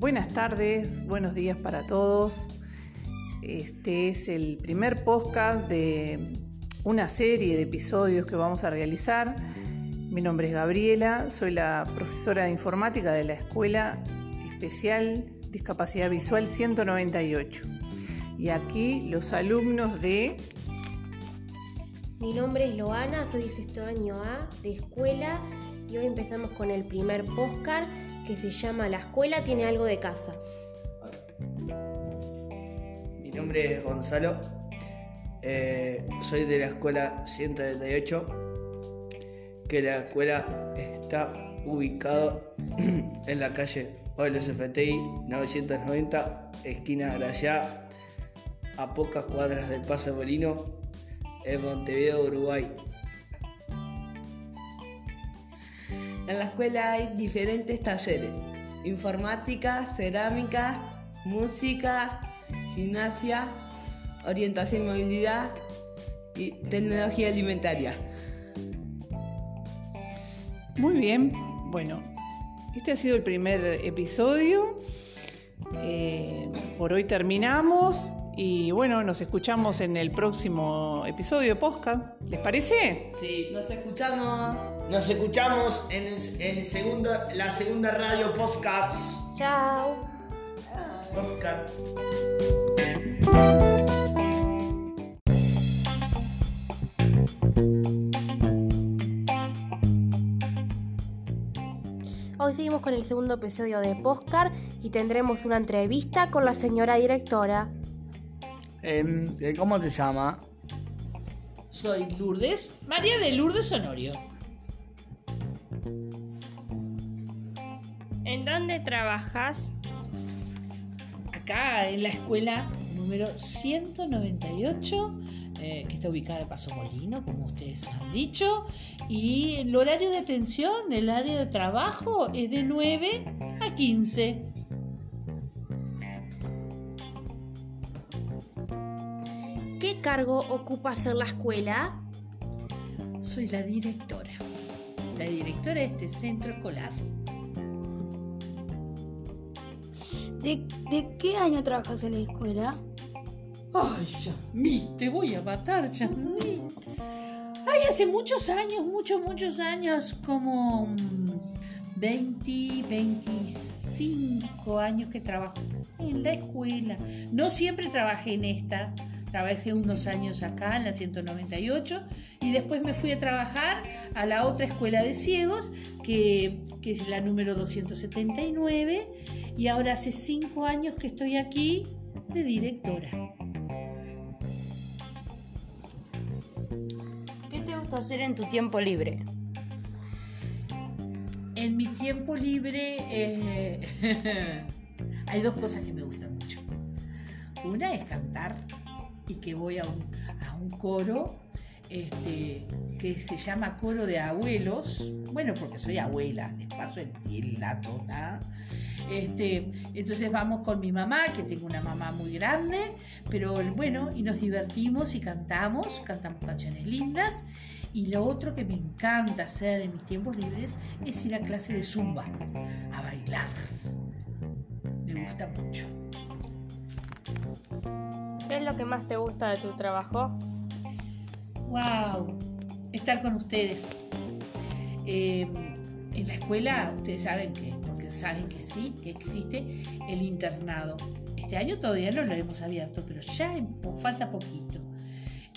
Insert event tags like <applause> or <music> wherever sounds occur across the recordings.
Buenas tardes, buenos días para todos. Este es el primer podcast de una serie de episodios que vamos a realizar. Mi nombre es Gabriela, soy la profesora de informática de la Escuela Especial Discapacidad Visual 198. Y aquí los alumnos de... Mi nombre es Loana, soy sexto año A de escuela y hoy empezamos con el primer postcard que se llama La escuela tiene algo de casa. Mi nombre es Gonzalo, eh, soy de la escuela 138, que la escuela está ubicada <clears throat> en la calle Pablo CFTI 990, esquina Gracia, a pocas cuadras del Paso Molino, en Montevideo, Uruguay. En la escuela hay diferentes talleres, informática, cerámica, música, gimnasia, orientación y movilidad y tecnología alimentaria. Muy bien, bueno, este ha sido el primer episodio. Eh, por hoy terminamos y bueno, nos escuchamos en el próximo episodio de podcast. ¿Les parece? Sí, nos escuchamos. Nos escuchamos en, el- en segundo, la segunda radio Postcards. Chao. Postcard. Hoy seguimos con el segundo episodio de Postcard y tendremos una entrevista con la señora directora. Em, eh, ¿Cómo te llama? Soy Lourdes, María de Lourdes Honorio. ¿En dónde trabajas? Acá en la escuela número 198, eh, que está ubicada en Paso Molino, como ustedes han dicho. Y el horario de atención del área de trabajo es de 9 a 15. ¿Qué cargo ocupas en la escuela? Soy la directora. La directora de este centro escolar. ¿De, de qué año trabajas en la escuela? Ay, Yasmí, te voy a matar, Yasmí. Ay, hace muchos años, muchos, muchos años, como mm, 20, 25 años que trabajo en la escuela. No siempre trabajé en esta, trabajé unos años acá en la 198 y después me fui a trabajar a la otra escuela de ciegos, que, que es la número 279, y ahora hace cinco años que estoy aquí de directora. ¿Qué te gusta hacer en tu tiempo libre? En mi tiempo libre eh, <laughs> hay dos cosas que me gustan mucho. Una es cantar y que voy a un, a un coro este, que se llama Coro de Abuelos. Bueno, porque soy abuela, les paso el, el. ¿tá? Este, entonces vamos con mi mamá, que tengo una mamá muy grande, pero bueno, y nos divertimos y cantamos, cantamos canciones lindas. Y lo otro que me encanta hacer en mis tiempos libres es ir a clase de zumba, a bailar. Me gusta mucho. ¿Qué es lo que más te gusta de tu trabajo? ¡Wow! Estar con ustedes. Eh, en la escuela, ustedes saben que, porque saben que sí, que existe el internado. Este año todavía no lo hemos abierto, pero ya po- falta poquito.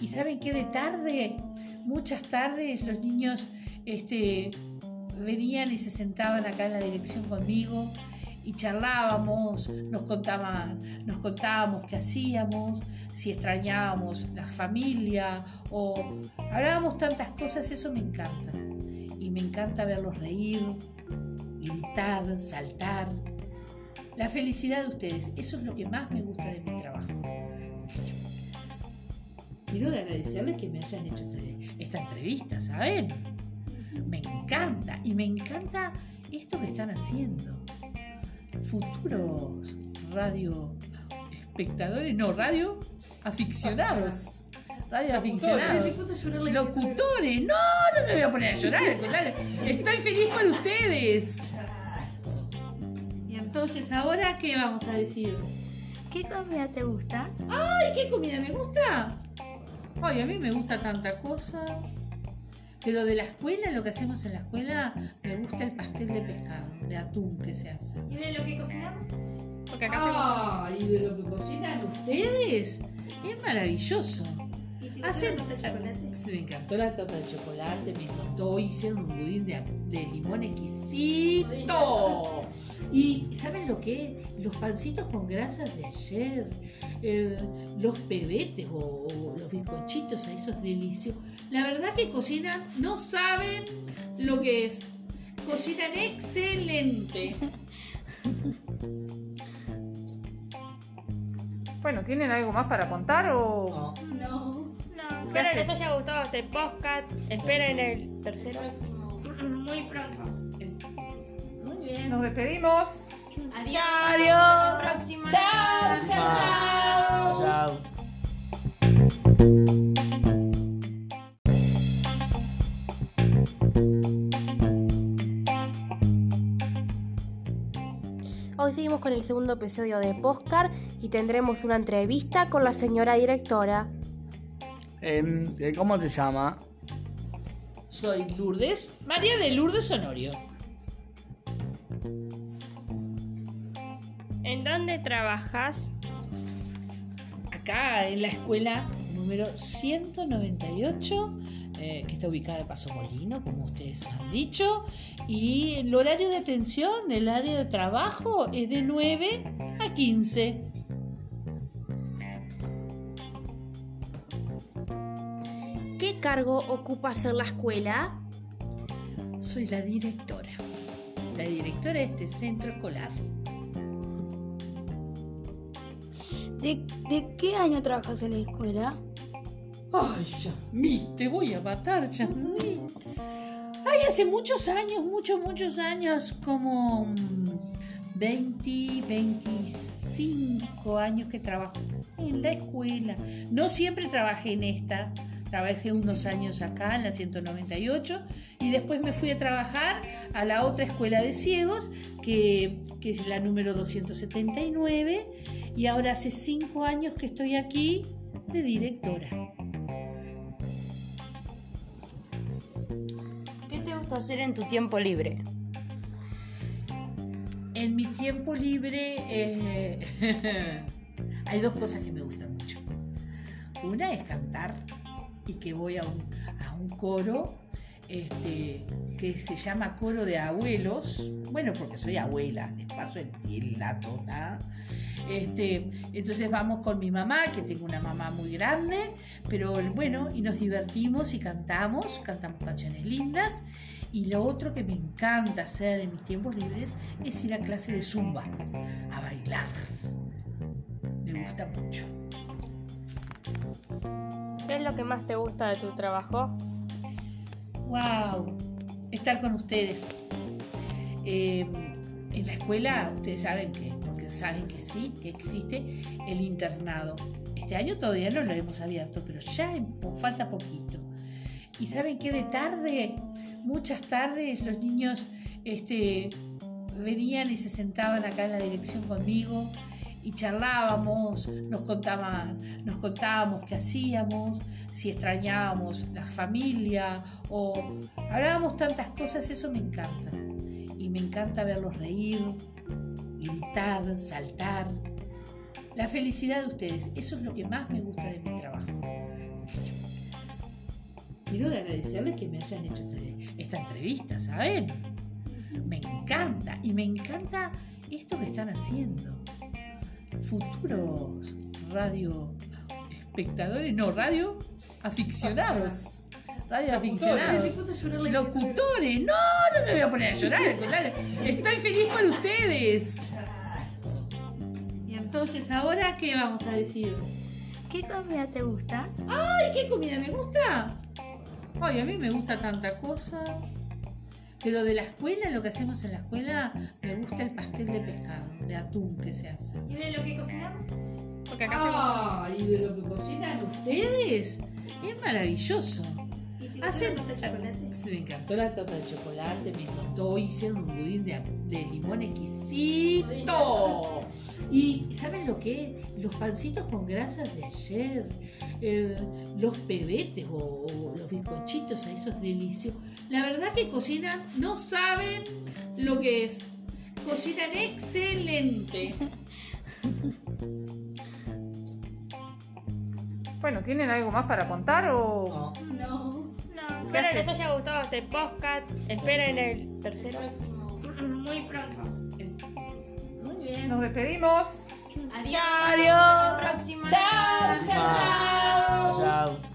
Y saben que de tarde, muchas tardes, los niños este, venían y se sentaban acá en la dirección conmigo y charlábamos, nos contaban, nos contábamos qué hacíamos, si extrañábamos la familia o hablábamos tantas cosas, eso me encanta. Y me encanta verlos reír, gritar, saltar. La felicidad de ustedes, eso es lo que más me gusta de mi trabajo. Quiero agradecerles que me hayan hecho esta entrevista, ¿saben? Me encanta y me encanta esto que están haciendo. Futuros radio espectadores, no, radio aficionados. Radio aficionados. Locutores. No, no me voy a poner a llorar. Estoy feliz por ustedes. Bien. entonces, ¿ahora qué vamos a decir? ¿Qué comida te gusta? Ay, ¿qué comida me gusta? Ay, a mí me gusta tanta cosa. Pero de la escuela, lo que hacemos en la escuela, me gusta el pastel de pescado, de atún que se hace. ¿Y de lo que cocinamos? Porque acá hacemos Ay, y de lo que cocinan ustedes, es maravilloso. Hacen, Sí, me encantó la torta de chocolate, me encantó, hicieron un budín de, de limón exquisito. Y ¿saben lo que? es? Los pancitos con grasas de ayer, eh, los pebetes o, o los bizcochitos, esos delicios. La verdad que cocinan, no saben lo que es. Cocinan excelente. <laughs> Bueno, ¿tienen algo más para contar o...? No, espero haces? les haya gustado este podcast. Esperen el tercero. Bien. Nos despedimos. Adiós. Hasta la próxima. Chao, chao, chao. Chao. Hoy seguimos con el segundo episodio de Postcard y tendremos una entrevista con la señora directora. Em, eh, ¿Cómo te llama? Soy Lourdes, María de Lourdes Honorio. ¿En dónde trabajas? Acá en la escuela número 198, eh, que está ubicada en Paso Molino, como ustedes han dicho. Y el horario de atención del área de trabajo es de 9 a 15. ¿Qué cargo ocupas en la escuela? Soy la directora. La directora de este centro escolar. ¿De, de qué año trabajas en la escuela? Ay, Yasmí, te voy a matar, Yasmí. Ay, hace muchos años, muchos, muchos años, como mm, 20, 25 años que trabajo en la escuela. No siempre trabajé en esta, trabajé unos años acá, en la 198, y después me fui a trabajar a la otra escuela de ciegos, que, que es la número 279, y ahora hace cinco años que estoy aquí de directora. ¿Qué te gusta hacer en tu tiempo libre? En mi tiempo libre eh, <laughs> hay dos cosas que me gustan mucho. Una es cantar y que voy a un, coro este, que se llama Coro de Abuelos. Bueno, porque soy abuela, les paso el, el. ¿tá? Este, entonces vamos con mi mamá, que tengo una mamá muy grande, pero bueno, y nos divertimos y cantamos, cantamos canciones lindas. Y lo otro que me encanta hacer en mis tiempos libres es ir a clase de zumba, a bailar. Me gusta mucho. ¿Qué es lo que más te gusta de tu trabajo? ¡Wow! Estar con ustedes. Eh, en la escuela, ustedes saben que, porque saben que sí, que existe el internado. Este año todavía no lo hemos abierto, pero ya falta poquito. Y saben que de tarde, muchas tardes, los niños este, venían y se sentaban acá en la dirección conmigo y charlábamos, nos contaban, nos contábamos qué hacíamos, si extrañábamos la familia o hablábamos tantas cosas, eso me encanta. Y me encanta verlos reír, gritar, saltar. La felicidad de ustedes, eso es lo que más me gusta de mi trabajo. Quiero agradecerles que me hayan hecho esta entrevista, ¿saben? Me encanta y me encanta esto que están haciendo. Futuros radio espectadores, no, radio aficionados. Radio aficionados. Locutores. No, no me voy a poner a llorar. Estoy feliz por ustedes. Y entonces, ¿ahora qué vamos a decir? ¿Qué comida te gusta? Ay, ¿qué comida me gusta? Ay, a mí me gusta tanta cosa. Pero de la escuela, lo que hacemos en la escuela, me gusta el pastel de pescado, de atún que se hace. ¿Y de lo que cocinamos? Porque acá hacemos Ay, de lo que cocinan ustedes, es maravilloso. Hacen, se me encantó la torta de chocolate, me encantó, hicieron un budín de, de limón exquisito. Y ¿saben lo que es? Los pancitos con grasas de ayer, eh, los pebetes o, o los bizcochitos, esos delicios. La verdad que cocinan, no saben lo que es. Cocinan excelente. Bueno, ¿tienen algo más para contar o...? No, ¿Qué espero haces? les haya gustado este podcast. Esperen el tercero. Muy pronto. Muy bien. Nos despedimos. Adiós. Hasta la próxima. Chao, chao, chao. Chao.